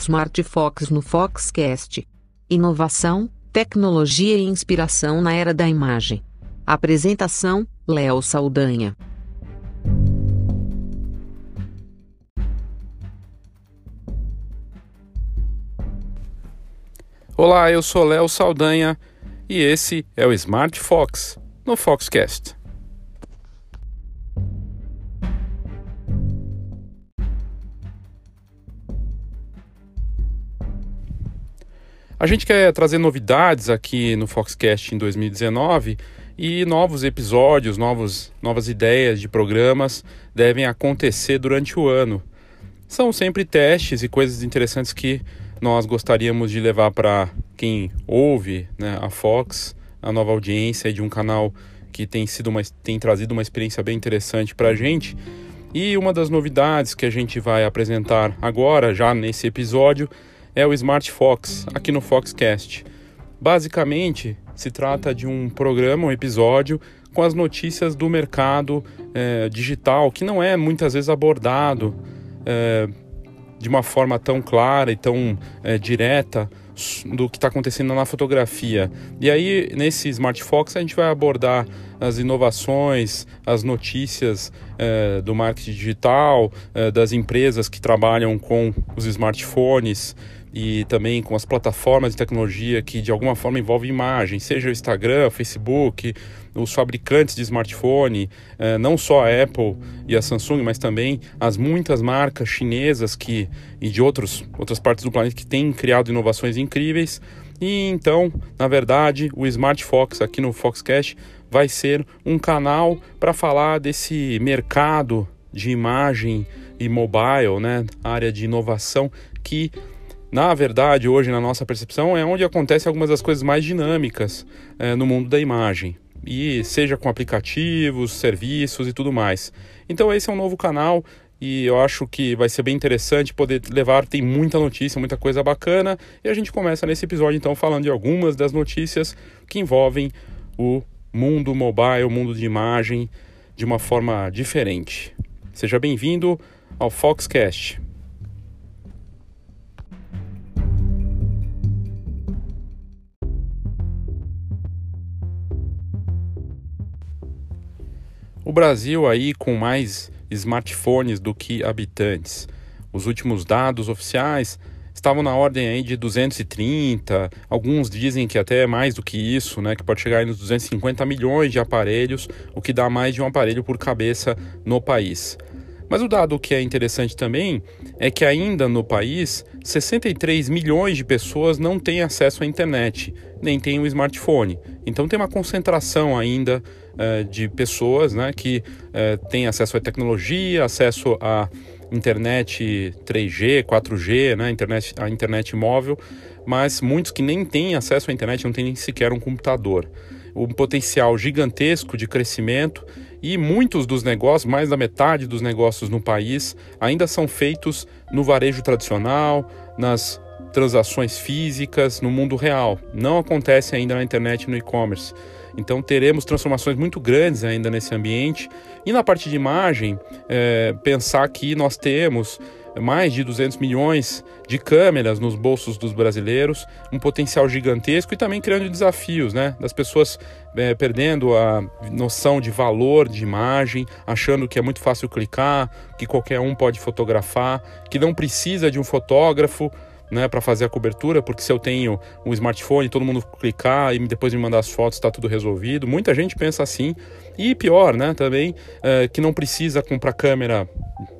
Smart Fox no Foxcast. Inovação, tecnologia e inspiração na era da imagem. Apresentação: Léo Saldanha. Olá, eu sou Léo Saldanha e esse é o Smart Fox no Foxcast. A gente quer trazer novidades aqui no Foxcast em 2019 e novos episódios, novos, novas ideias de programas devem acontecer durante o ano. São sempre testes e coisas interessantes que nós gostaríamos de levar para quem ouve né, a Fox, a nova audiência de um canal que tem, sido uma, tem trazido uma experiência bem interessante para a gente. E uma das novidades que a gente vai apresentar agora, já nesse episódio, é o Smart Fox, aqui no Foxcast. Basicamente, se trata de um programa, um episódio com as notícias do mercado é, digital, que não é muitas vezes abordado é, de uma forma tão clara e tão é, direta do que está acontecendo na fotografia. E aí, nesse Smart Fox, a gente vai abordar as inovações, as notícias é, do marketing digital, é, das empresas que trabalham com os smartphones e também com as plataformas de tecnologia que de alguma forma envolvem imagem, seja o Instagram, o Facebook, os fabricantes de smartphone, eh, não só a Apple e a Samsung, mas também as muitas marcas chinesas que, e de outros, outras partes do planeta que têm criado inovações incríveis. E então, na verdade, o Smart Fox aqui no Foxcast vai ser um canal para falar desse mercado de imagem e mobile, né, área de inovação que na verdade, hoje, na nossa percepção, é onde acontecem algumas das coisas mais dinâmicas é, no mundo da imagem. E seja com aplicativos, serviços e tudo mais. Então, esse é um novo canal e eu acho que vai ser bem interessante poder levar. Tem muita notícia, muita coisa bacana. E a gente começa nesse episódio, então, falando de algumas das notícias que envolvem o mundo mobile, o mundo de imagem, de uma forma diferente. Seja bem-vindo ao Foxcast. O Brasil aí com mais smartphones do que habitantes. Os últimos dados oficiais estavam na ordem aí de 230, alguns dizem que até mais do que isso, né, que pode chegar aí nos 250 milhões de aparelhos, o que dá mais de um aparelho por cabeça no país. Mas o dado que é interessante também é que ainda no país, 63 milhões de pessoas não têm acesso à internet, nem têm um smartphone. Então tem uma concentração ainda uh, de pessoas né, que uh, têm acesso à tecnologia, acesso à internet 3G, 4G, né, internet, a internet móvel, mas muitos que nem têm acesso à internet, não têm nem sequer um computador. Um potencial gigantesco de crescimento e muitos dos negócios, mais da metade dos negócios no país, ainda são feitos no varejo tradicional, nas transações físicas, no mundo real. Não acontece ainda na internet no e-commerce. Então teremos transformações muito grandes ainda nesse ambiente. E na parte de imagem, é, pensar que nós temos mais de 200 milhões de câmeras nos bolsos dos brasileiros, um potencial gigantesco e também criando desafios, né? Das pessoas é, perdendo a noção de valor de imagem, achando que é muito fácil clicar, que qualquer um pode fotografar, que não precisa de um fotógrafo né, para fazer a cobertura, porque se eu tenho um smartphone, todo mundo clicar e depois me mandar as fotos, está tudo resolvido. Muita gente pensa assim. E pior, né, também, é, que não precisa comprar câmera,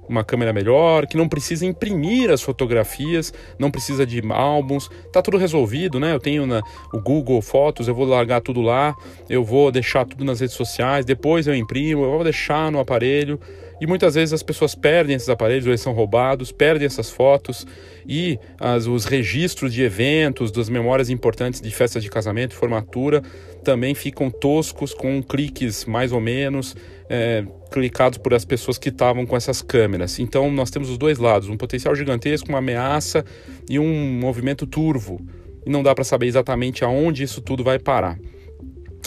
uma câmera melhor, que não precisa imprimir as fotografias, não precisa de álbuns, tá tudo resolvido, né? Eu tenho na, o Google Fotos, eu vou largar tudo lá, eu vou deixar tudo nas redes sociais, depois eu imprimo, eu vou deixar no aparelho. E muitas vezes as pessoas perdem esses aparelhos, ou eles são roubados, perdem essas fotos e as, os registros de eventos, das memórias importantes de festas de casamento, formatura, também ficam toscos com cliques mais ou menos é, clicados por as pessoas que estavam com essas câmeras. Então nós temos os dois lados, um potencial gigantesco, uma ameaça e um movimento turvo. E não dá para saber exatamente aonde isso tudo vai parar.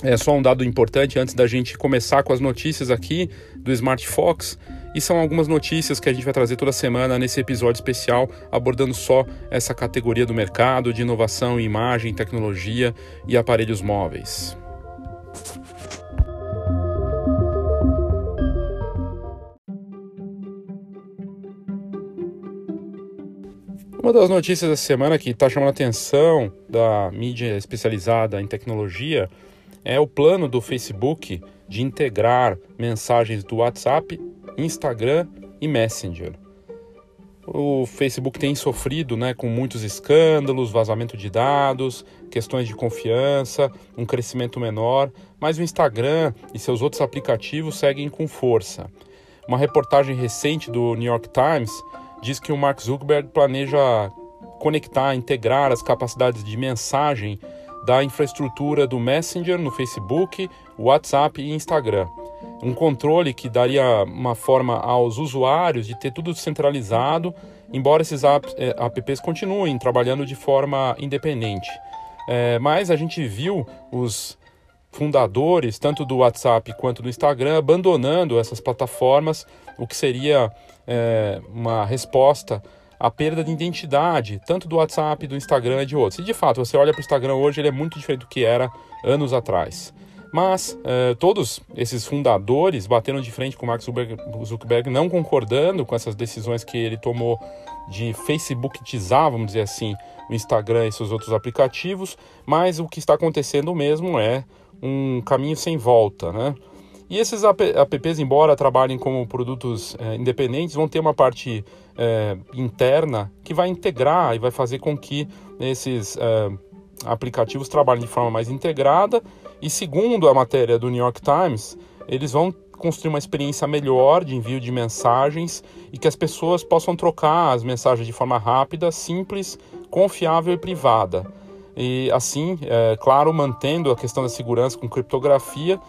É só um dado importante antes da gente começar com as notícias aqui do Smart Fox E são algumas notícias que a gente vai trazer toda semana nesse episódio especial, abordando só essa categoria do mercado de inovação em imagem, tecnologia e aparelhos móveis. Uma das notícias da semana que está chamando a atenção da mídia especializada em tecnologia é o plano do Facebook de integrar mensagens do WhatsApp, Instagram e Messenger. O Facebook tem sofrido né, com muitos escândalos, vazamento de dados, questões de confiança, um crescimento menor, mas o Instagram e seus outros aplicativos seguem com força. Uma reportagem recente do New York Times diz que o Mark Zuckerberg planeja conectar, integrar as capacidades de mensagem da infraestrutura do Messenger no Facebook, WhatsApp e Instagram. Um controle que daria uma forma aos usuários de ter tudo centralizado, embora esses apps continuem trabalhando de forma independente. É, mas a gente viu os fundadores, tanto do WhatsApp quanto do Instagram, abandonando essas plataformas, o que seria é, uma resposta à perda de identidade, tanto do WhatsApp, do Instagram e de outros. E de fato, você olha para o Instagram hoje, ele é muito diferente do que era anos atrás. Mas é, todos esses fundadores bateram de frente com o Mark Zuckerberg, não concordando com essas decisões que ele tomou de Facebookizar, vamos dizer assim, o Instagram e seus outros aplicativos, mas o que está acontecendo mesmo é um caminho sem volta, né? E esses apps, embora trabalhem como produtos é, independentes, vão ter uma parte é, interna que vai integrar e vai fazer com que esses aplicativos trabalhem de forma mais integrada. E segundo a matéria do New York Times, eles vão construir uma experiência melhor de envio de mensagens e que as pessoas possam trocar as mensagens de forma rápida, simples, confiável e privada. E assim, é, claro, mantendo a questão da segurança com criptografia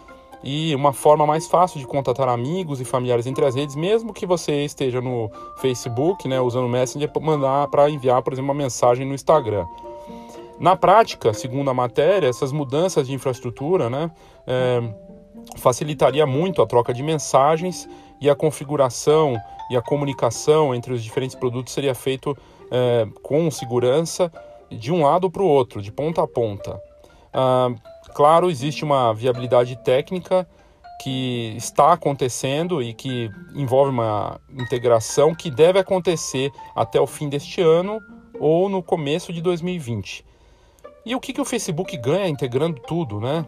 e uma forma mais fácil de contatar amigos e familiares entre as redes, mesmo que você esteja no Facebook, né, usando o Messenger, mandar para enviar, por exemplo, uma mensagem no Instagram. Na prática, segundo a matéria, essas mudanças de infraestrutura né, é, facilitaria muito a troca de mensagens e a configuração e a comunicação entre os diferentes produtos seria feito é, com segurança de um lado para o outro, de ponta a ponta. Ah, claro, existe uma viabilidade técnica que está acontecendo e que envolve uma integração que deve acontecer até o fim deste ano ou no começo de 2020. E o que, que o Facebook ganha integrando tudo, né?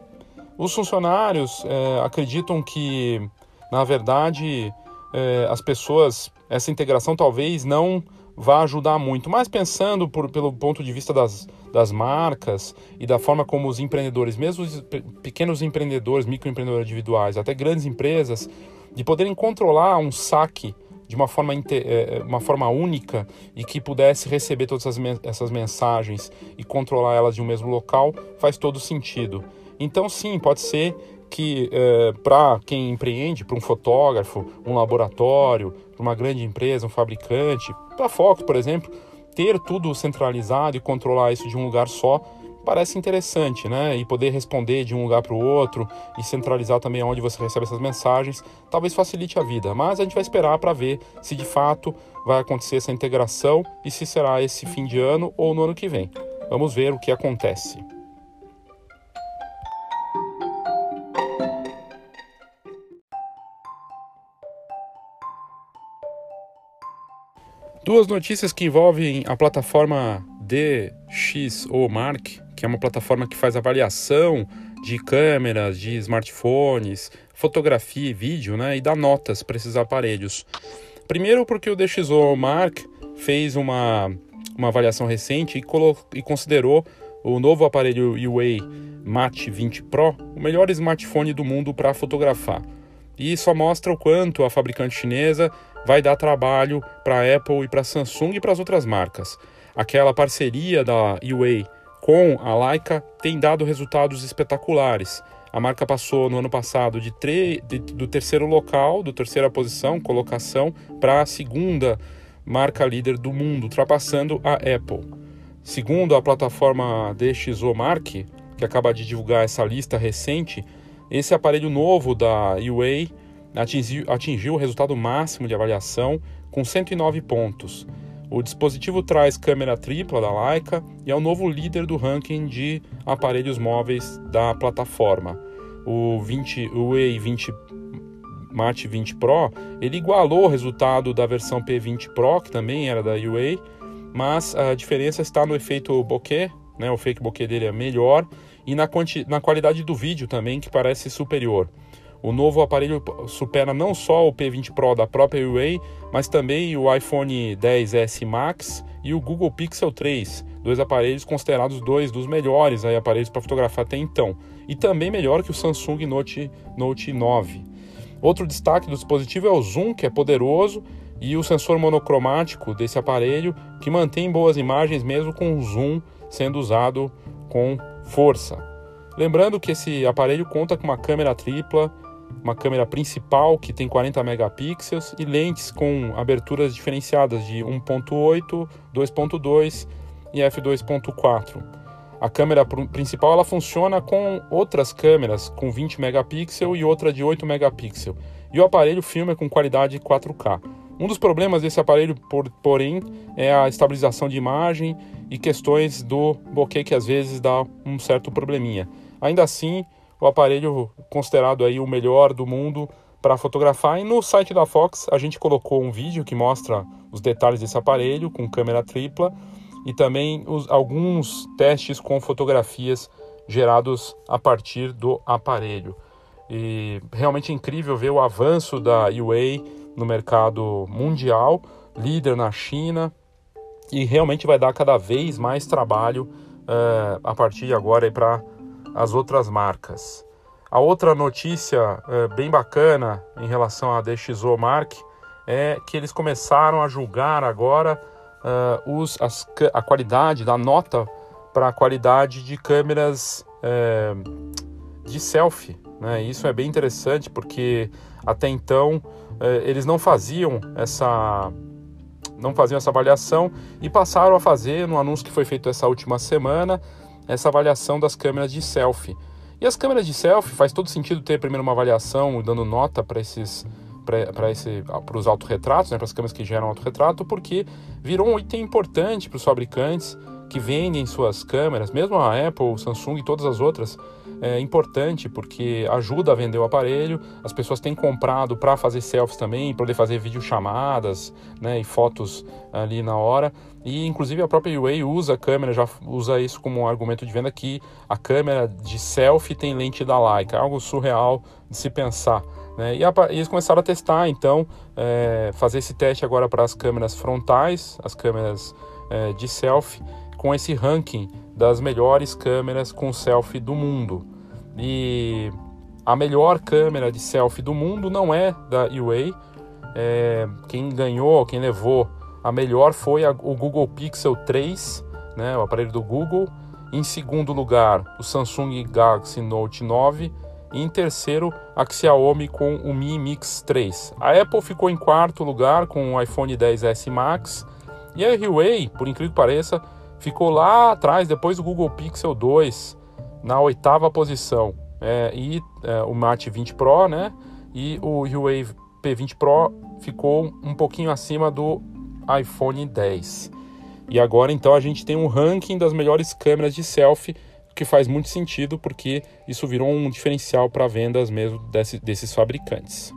Os funcionários é, acreditam que, na verdade, é, as pessoas, essa integração talvez não vá ajudar muito, mas pensando por, pelo ponto de vista das, das marcas e da forma como os empreendedores, mesmo os pequenos empreendedores, microempreendedores individuais, até grandes empresas, de poderem controlar um saque de uma forma, é, uma forma única e que pudesse receber todas essas mensagens e controlar elas de um mesmo local, faz todo sentido. Então, sim, pode ser que é, para quem empreende, para um fotógrafo, um laboratório, para uma grande empresa, um fabricante, para a Fox, por exemplo, ter tudo centralizado e controlar isso de um lugar só parece interessante, né? E poder responder de um lugar para o outro e centralizar também onde você recebe essas mensagens, talvez facilite a vida. Mas a gente vai esperar para ver se de fato vai acontecer essa integração e se será esse fim de ano ou no ano que vem. Vamos ver o que acontece. Duas notícias que envolvem a plataforma DxOMark, que é uma plataforma que faz avaliação de câmeras, de smartphones, fotografia e vídeo, né, e dá notas para esses aparelhos. Primeiro porque o DxOMark fez uma, uma avaliação recente e, e considerou o novo aparelho UA Mate 20 Pro o melhor smartphone do mundo para fotografar. E isso mostra o quanto a fabricante chinesa vai dar trabalho para a Apple e para a Samsung e para as outras marcas. Aquela parceria da UA com a Leica tem dado resultados espetaculares. A marca passou no ano passado de, de do terceiro local, do terceira posição, colocação, para a segunda marca líder do mundo, ultrapassando a Apple. Segundo a plataforma DxOMark, que acaba de divulgar essa lista recente, esse aparelho novo da UA atingiu, atingiu o resultado máximo de avaliação com 109 pontos. O dispositivo traz câmera tripla da Leica e é o novo líder do ranking de aparelhos móveis da plataforma. O, 20, o E20 Mate 20 Pro, ele igualou o resultado da versão P20 Pro, que também era da UA, mas a diferença está no efeito bokeh, né? o fake bokeh dele é melhor, e na, na qualidade do vídeo também, que parece superior. O novo aparelho supera não só o P20 Pro da própria Huawei, mas também o iPhone 10s Max e o Google Pixel 3, dois aparelhos considerados dois dos melhores aí, aparelhos para fotografar até então, e também melhor que o Samsung Note, Note 9. Outro destaque do dispositivo é o zoom, que é poderoso, e o sensor monocromático desse aparelho, que mantém boas imagens mesmo com o zoom sendo usado com força. Lembrando que esse aparelho conta com uma câmera tripla uma câmera principal que tem 40 megapixels e lentes com aberturas diferenciadas de 1.8, 2.2 e f2.4. A câmera principal ela funciona com outras câmeras com 20 megapixels e outra de 8 megapixels. E o aparelho filma com qualidade 4K. Um dos problemas desse aparelho, porém, é a estabilização de imagem e questões do bokeh que às vezes dá um certo probleminha. Ainda assim, o aparelho considerado aí o melhor do mundo para fotografar. E no site da Fox a gente colocou um vídeo que mostra os detalhes desse aparelho com câmera tripla e também os, alguns testes com fotografias gerados a partir do aparelho. E realmente é incrível ver o avanço da UA no mercado mundial, líder na China, e realmente vai dar cada vez mais trabalho uh, a partir de agora para as outras marcas. A outra notícia é, bem bacana em relação à DxO Mark é que eles começaram a julgar agora uh, os, as, a qualidade da nota para a qualidade de câmeras é, de selfie. Né? Isso é bem interessante porque até então é, eles não faziam essa não faziam essa avaliação e passaram a fazer no anúncio que foi feito essa última semana essa avaliação das câmeras de selfie. E as câmeras de selfie faz todo sentido ter primeiro uma avaliação dando nota para esses para esse para os autorretratos, né, para as câmeras que geram autorretrato, porque virou um item importante para os fabricantes que vendem suas câmeras, mesmo a Apple, Samsung e todas as outras, é importante porque ajuda a vender o aparelho. As pessoas têm comprado para fazer selfies também, poder fazer videochamadas né, e fotos ali na hora. E inclusive a própria UA usa a câmera, já usa isso como um argumento de venda que a câmera de selfie tem lente da Leica, algo surreal de se pensar. Né? E, a, e, eles começaram a testar, então, é, fazer esse teste agora para as câmeras frontais, as câmeras é, de selfie, com esse ranking das melhores câmeras com selfie do mundo. E a melhor câmera de selfie do mundo não é da UA. É, quem ganhou, quem levou a melhor foi a, o Google Pixel 3, né, o aparelho do Google. Em segundo lugar, o Samsung Galaxy Note 9. E em terceiro, a Xiaomi com o Mi Mix 3. A Apple ficou em quarto lugar com o iPhone 10s Max. E a Huawei, por incrível que pareça, ficou lá atrás, depois do Google Pixel 2, na oitava posição. É, e é, o Mate 20 Pro, né? E o Huawei P20 Pro ficou um pouquinho acima do iPhone 10. E agora então a gente tem um ranking das melhores câmeras de selfie, que faz muito sentido porque isso virou um diferencial para vendas mesmo desse, desses fabricantes.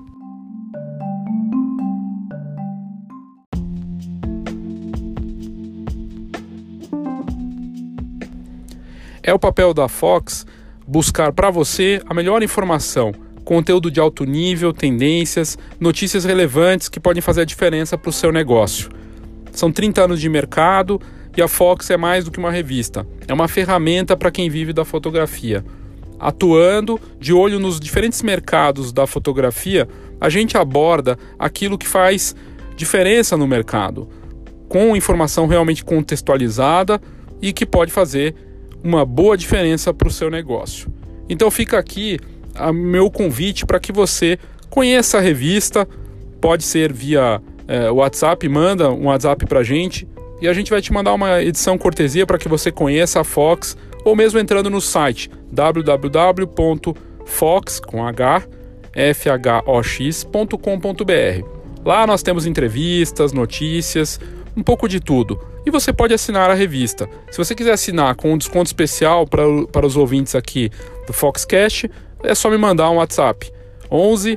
É o papel da Fox buscar para você a melhor informação, conteúdo de alto nível, tendências, notícias relevantes que podem fazer a diferença para o seu negócio. São 30 anos de mercado e a Fox é mais do que uma revista, é uma ferramenta para quem vive da fotografia. Atuando de olho nos diferentes mercados da fotografia, a gente aborda aquilo que faz diferença no mercado, com informação realmente contextualizada e que pode fazer uma boa diferença para o seu negócio. Então fica aqui o meu convite para que você conheça a revista, pode ser via é, WhatsApp, manda um WhatsApp para a gente e a gente vai te mandar uma edição cortesia para que você conheça a Fox ou mesmo entrando no site www.fox com h fhox.com.br. Lá nós temos entrevistas, notícias, um pouco de tudo. E você pode assinar a revista. Se você quiser assinar com um desconto especial para, para os ouvintes aqui do Foxcast, é só me mandar um WhatsApp. 11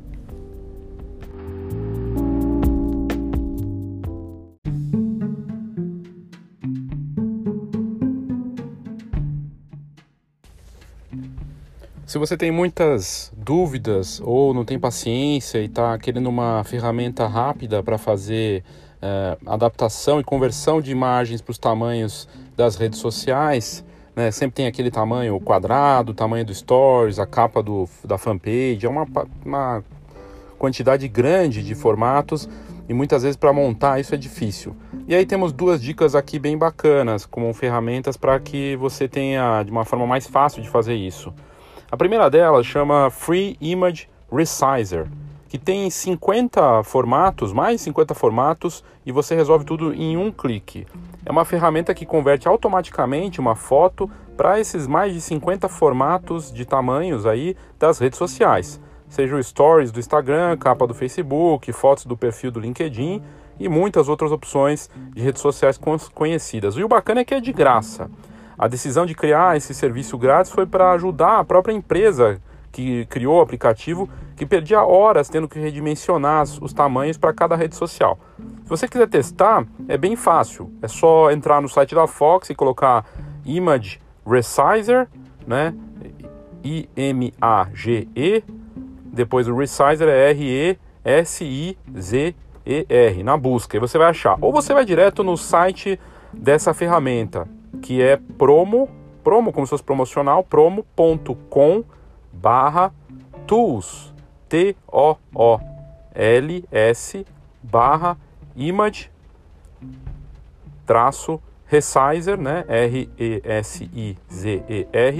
Se você tem muitas dúvidas ou não tem paciência e está querendo uma ferramenta rápida para fazer é, adaptação e conversão de imagens para os tamanhos das redes sociais, né? sempre tem aquele tamanho quadrado, tamanho do stories, a capa do, da fanpage, é uma, uma quantidade grande de formatos e muitas vezes para montar isso é difícil. E aí temos duas dicas aqui bem bacanas como ferramentas para que você tenha de uma forma mais fácil de fazer isso. A primeira delas chama Free Image Resizer, que tem 50 formatos, mais 50 formatos, e você resolve tudo em um clique. É uma ferramenta que converte automaticamente uma foto para esses mais de 50 formatos de tamanhos aí das redes sociais. Seja o Stories do Instagram, capa do Facebook, fotos do perfil do LinkedIn e muitas outras opções de redes sociais conhecidas. E o bacana é que é de graça. A decisão de criar esse serviço grátis foi para ajudar a própria empresa que criou o aplicativo, que perdia horas tendo que redimensionar os tamanhos para cada rede social. Se você quiser testar, é bem fácil. É só entrar no site da Fox e colocar Image Resizer, né? I-M-A-G-E. Depois o Resizer é R-E-S-I-Z-E-R na busca. E você vai achar. Ou você vai direto no site dessa ferramenta que é promo, promo como se fosse promocional, promo.com barra tools, T-O-O-L-S barra image traço resizer, né, R-E-S-I-Z-E-R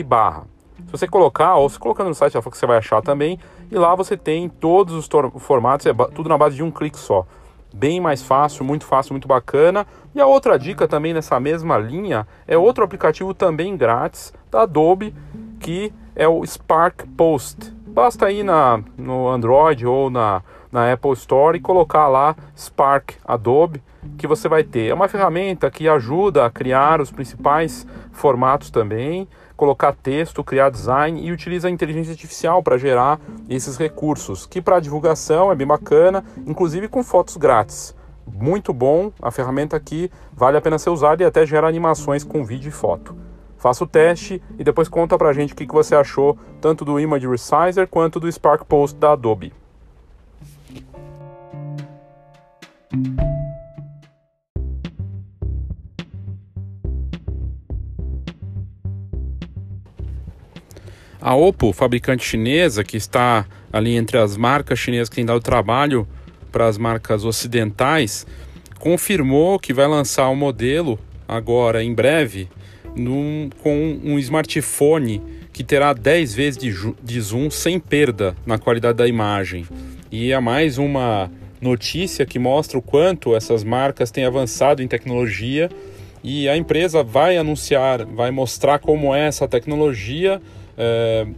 barra. Se você colocar, ou se colocando no site, já que você vai achar também, e lá você tem todos os formatos, é tudo na base de um clique só bem mais fácil, muito fácil, muito bacana. E a outra dica também nessa mesma linha é outro aplicativo também grátis da Adobe, que é o Spark Post. Basta ir na, no Android ou na, na Apple Store e colocar lá Spark Adobe, que você vai ter. É uma ferramenta que ajuda a criar os principais formatos também colocar texto, criar design e utiliza a inteligência artificial para gerar esses recursos, que para divulgação é bem bacana, inclusive com fotos grátis. Muito bom, a ferramenta aqui vale a pena ser usada e até gera animações com vídeo e foto. Faça o teste e depois conta pra gente o que você achou tanto do Image Resizer quanto do Spark Post da Adobe. A Oppo, fabricante chinesa, que está ali entre as marcas chinesas que têm dado trabalho para as marcas ocidentais, confirmou que vai lançar o um modelo agora em breve num, com um smartphone que terá 10 vezes de, de zoom sem perda na qualidade da imagem. E é mais uma notícia que mostra o quanto essas marcas têm avançado em tecnologia e a empresa vai anunciar, vai mostrar como é essa tecnologia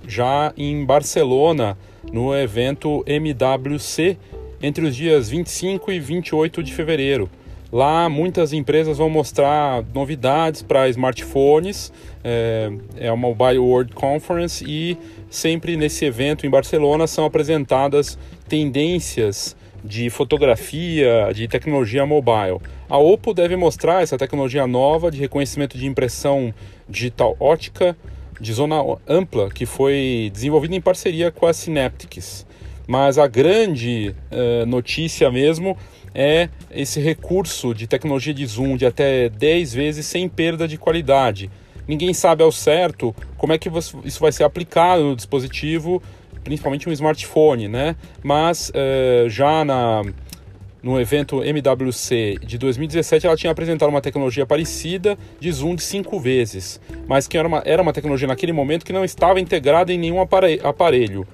já em Barcelona, no evento MWC, entre os dias 25 e 28 de fevereiro. Lá muitas empresas vão mostrar novidades para smartphones, é, é a Mobile World Conference e sempre nesse evento em Barcelona são apresentadas tendências de fotografia, de tecnologia mobile. A Oppo deve mostrar essa tecnologia nova de reconhecimento de impressão digital ótica de zona ampla que foi desenvolvida em parceria com a Synaptics. Mas a grande uh, notícia mesmo é esse recurso de tecnologia de zoom de até 10 vezes sem perda de qualidade. Ninguém sabe ao certo como é que isso vai ser aplicado no dispositivo, principalmente um smartphone, né? Mas uh, já na no evento MWC de 2017, ela tinha apresentado uma tecnologia parecida de zoom de cinco vezes, mas que era uma, era uma tecnologia naquele momento que não estava integrada em nenhum aparelho.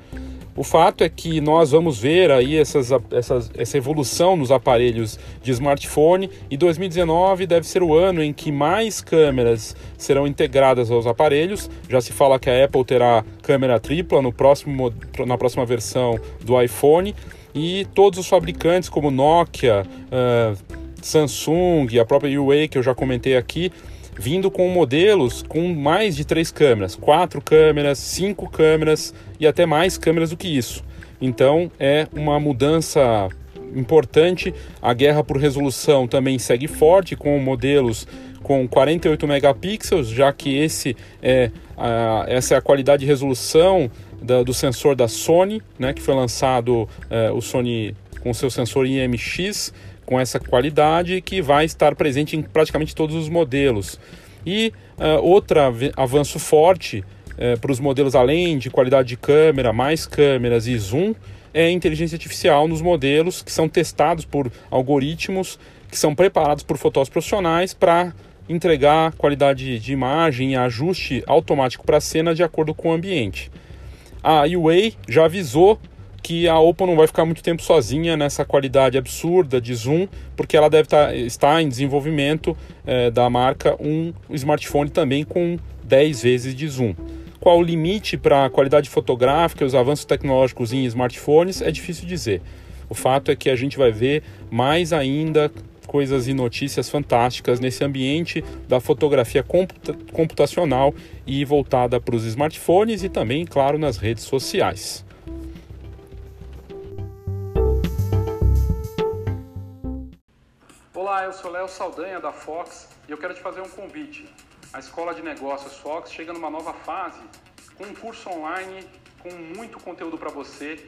O fato é que nós vamos ver aí essas, essas, essa evolução nos aparelhos de smartphone e 2019 deve ser o ano em que mais câmeras serão integradas aos aparelhos. Já se fala que a Apple terá câmera tripla no próximo, na próxima versão do iPhone e todos os fabricantes como Nokia, uh, Samsung, a própria Huawei que eu já comentei aqui, vindo com modelos com mais de três câmeras, quatro câmeras, cinco câmeras e até mais câmeras do que isso. Então é uma mudança importante. A guerra por resolução também segue forte com modelos com 48 megapixels, já que esse é a, essa é a qualidade de resolução da, do sensor da Sony, né, que foi lançado é, o Sony com seu sensor IMX com essa qualidade que vai estar presente em praticamente todos os modelos. E uh, outro avanço forte uh, para os modelos, além de qualidade de câmera, mais câmeras e zoom, é a inteligência artificial nos modelos que são testados por algoritmos que são preparados por fotógrafos profissionais para entregar qualidade de imagem e ajuste automático para a cena de acordo com o ambiente. A Huawei já avisou que a Oppo não vai ficar muito tempo sozinha nessa qualidade absurda de zoom, porque ela deve tá, estar em desenvolvimento é, da marca um smartphone também com 10 vezes de zoom. Qual o limite para a qualidade fotográfica e os avanços tecnológicos em smartphones é difícil dizer. O fato é que a gente vai ver mais ainda coisas e notícias fantásticas nesse ambiente da fotografia computa computacional e voltada para os smartphones e também, claro, nas redes sociais. Olá, eu sou Léo Saldanha da Fox e eu quero te fazer um convite. A Escola de Negócios Fox chega numa nova fase com um curso online com muito conteúdo para você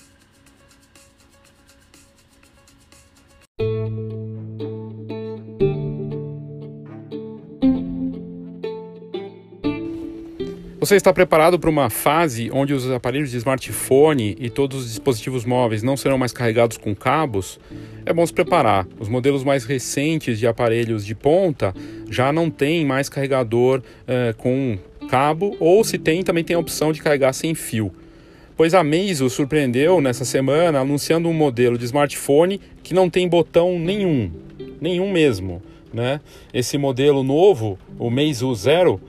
Você está preparado para uma fase onde os aparelhos de smartphone e todos os dispositivos móveis não serão mais carregados com cabos? É bom se preparar. Os modelos mais recentes de aparelhos de ponta já não têm mais carregador eh, com cabo, ou se tem, também tem a opção de carregar sem fio. Pois a Meizu surpreendeu nessa semana anunciando um modelo de smartphone que não tem botão nenhum, nenhum mesmo. Né? Esse modelo novo, o Meizu Zero,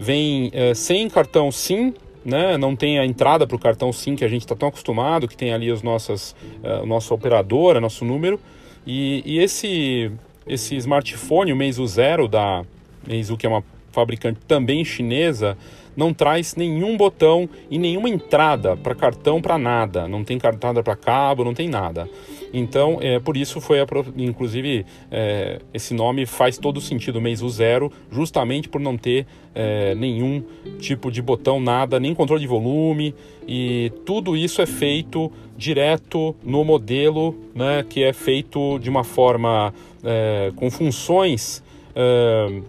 vem é, sem cartão SIM, né? não tem a entrada para o cartão SIM que a gente está tão acostumado, que tem ali as nossas, uh, nossa operadora, nosso número. E, e, esse, esse smartphone, o Meizu Zero da Meizu, que é uma fabricante também chinesa, não traz nenhum botão e nenhuma entrada para cartão para nada. Não tem entrada para cabo, não tem nada. Então, é, por isso foi, inclusive, é, esse nome faz todo sentido, Meizu Zero, justamente por não ter é, nenhum tipo de botão, nada, nem controle de volume, e tudo isso é feito direto no modelo, né, que é feito de uma forma é, com funções, é,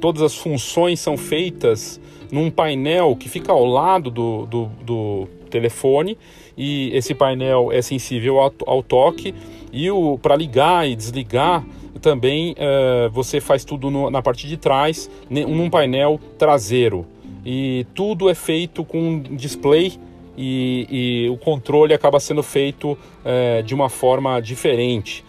todas as funções são feitas num painel que fica ao lado do, do, do telefone e esse painel é sensível ao, ao toque e o para ligar e desligar também uh, você faz tudo no, na parte de trás num painel traseiro e tudo é feito com display e, e o controle acaba sendo feito uh, de uma forma diferente.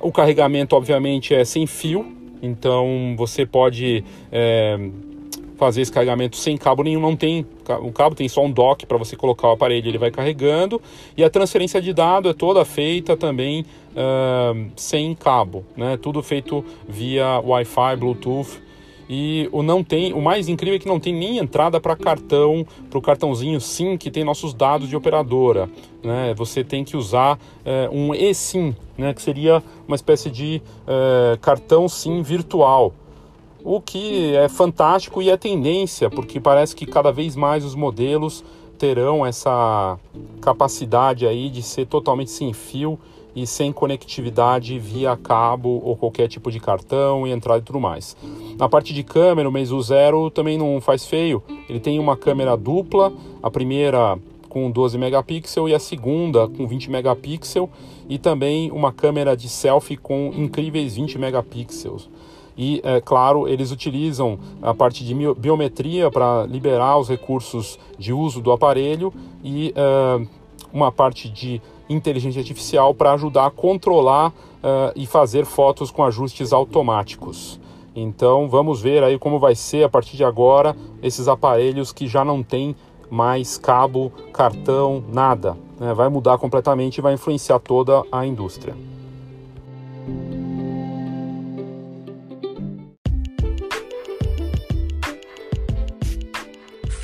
O carregamento obviamente é sem fio, então você pode uh, fazer esse carregamento sem cabo nenhum, não tem, o cabo tem só um dock para você colocar o aparelho, ele vai carregando, e a transferência de dado é toda feita também uh, sem cabo, né? Tudo feito via Wi-Fi, Bluetooth, e o não tem, o mais incrível é que não tem nem entrada para cartão, para o cartãozinho SIM que tem nossos dados de operadora, né? Você tem que usar uh, um eSIM, né? Que seria uma espécie de uh, cartão SIM virtual o que é fantástico e é tendência, porque parece que cada vez mais os modelos terão essa capacidade aí de ser totalmente sem fio e sem conectividade via cabo ou qualquer tipo de cartão e entrada e tudo mais. Na parte de câmera, o Meizu Zero também não faz feio. Ele tem uma câmera dupla, a primeira com 12 megapixels e a segunda com 20 megapixels e também uma câmera de selfie com incríveis 20 megapixels. E, é claro, eles utilizam a parte de biometria para liberar os recursos de uso do aparelho e uh, uma parte de inteligência artificial para ajudar a controlar uh, e fazer fotos com ajustes automáticos. Então vamos ver aí como vai ser a partir de agora esses aparelhos que já não tem mais cabo, cartão, nada. Né? Vai mudar completamente e vai influenciar toda a indústria.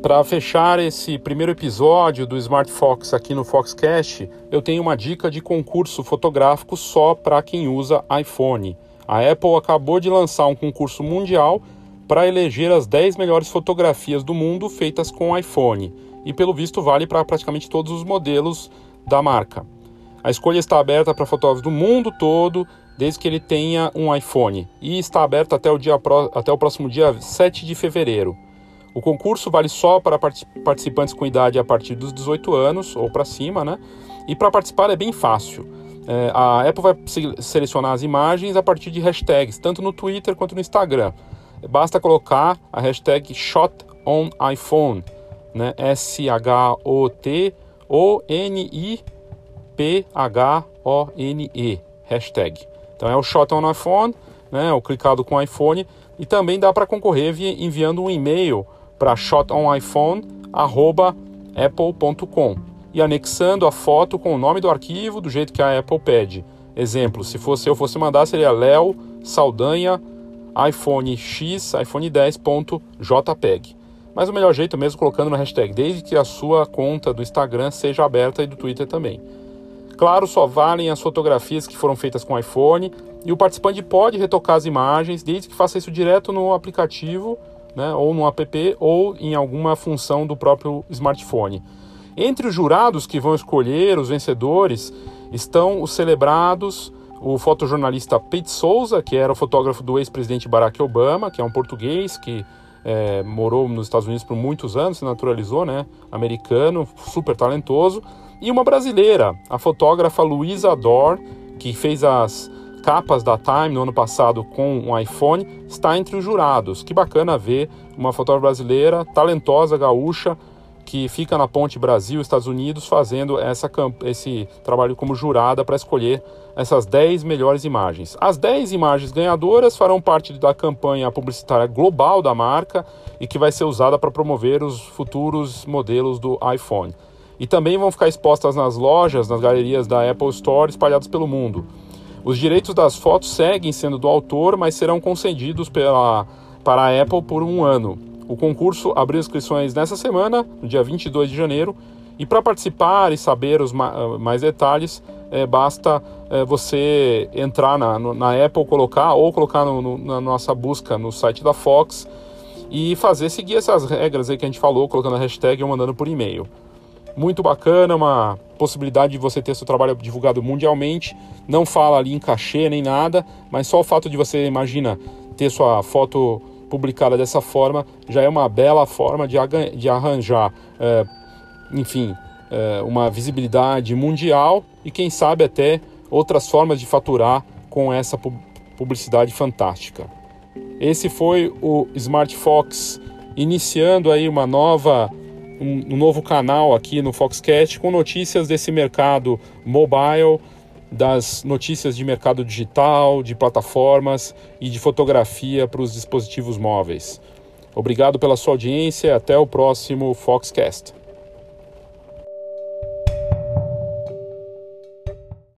Para fechar esse primeiro episódio do Smart Fox aqui no Foxcast, eu tenho uma dica de concurso fotográfico só para quem usa iPhone. A Apple acabou de lançar um concurso mundial para eleger as 10 melhores fotografias do mundo feitas com iPhone, e pelo visto vale para praticamente todos os modelos da marca. A escolha está aberta para fotógrafos do mundo todo, desde que ele tenha um iPhone, e está aberta até o, dia, até o próximo dia 7 de fevereiro. O concurso vale só para participantes com idade a partir dos 18 anos ou para cima, né? E para participar é bem fácil. É, a Apple vai selecionar as imagens a partir de hashtags, tanto no Twitter quanto no Instagram. Basta colocar a hashtag ShotOnIPhone, né? S-H-O-T-O-N-I-P-H-O-N-E, hashtag. Então é o Shot on iPhone, né? O clicado com iPhone. E também dá para concorrer enviando um e-mail para shotoniphone@apple.com e anexando a foto com o nome do arquivo do jeito que a Apple pede. Exemplo, se fosse eu fosse mandar seria Léo Saldanha iPhone X iPhone 10.jpg. Mas o melhor jeito mesmo colocando na hashtag, desde que a sua conta do Instagram seja aberta e do Twitter também. Claro, só valem as fotografias que foram feitas com iPhone e o participante pode retocar as imagens desde que faça isso direto no aplicativo né, ou no app ou em alguma função do próprio smartphone. Entre os jurados que vão escolher os vencedores estão os celebrados o fotojornalista Pete Souza, que era o fotógrafo do ex-presidente Barack Obama, que é um português que é, morou nos Estados Unidos por muitos anos, se naturalizou, né? Americano, super talentoso. E uma brasileira, a fotógrafa Luisa Dor, que fez as capas da Time no ano passado com um iPhone, está entre os jurados. Que bacana ver uma fotógrafa brasileira, talentosa, gaúcha, que fica na ponte Brasil-Estados Unidos fazendo essa, esse trabalho como jurada para escolher essas 10 melhores imagens. As 10 imagens ganhadoras farão parte da campanha publicitária global da marca e que vai ser usada para promover os futuros modelos do iPhone. E também vão ficar expostas nas lojas, nas galerias da Apple Store espalhadas pelo mundo. Os direitos das fotos seguem sendo do autor, mas serão concedidos pela, para a Apple por um ano. O concurso abriu inscrições nessa semana, no dia 22 de janeiro, e para participar e saber os ma mais detalhes, é, basta é, você entrar na, na Apple, colocar ou colocar no, no, na nossa busca no site da Fox e fazer seguir essas regras aí que a gente falou, colocando a hashtag ou mandando por e-mail muito bacana, uma possibilidade de você ter seu trabalho divulgado mundialmente. Não fala ali em cachê nem nada, mas só o fato de você, imagina, ter sua foto publicada dessa forma já é uma bela forma de, de arranjar, é, enfim, é, uma visibilidade mundial e quem sabe até outras formas de faturar com essa publicidade fantástica. Esse foi o Smart Fox iniciando aí uma nova um, um novo canal aqui no Foxcast com notícias desse mercado mobile, das notícias de mercado digital, de plataformas e de fotografia para os dispositivos móveis. Obrigado pela sua audiência e até o próximo Foxcast.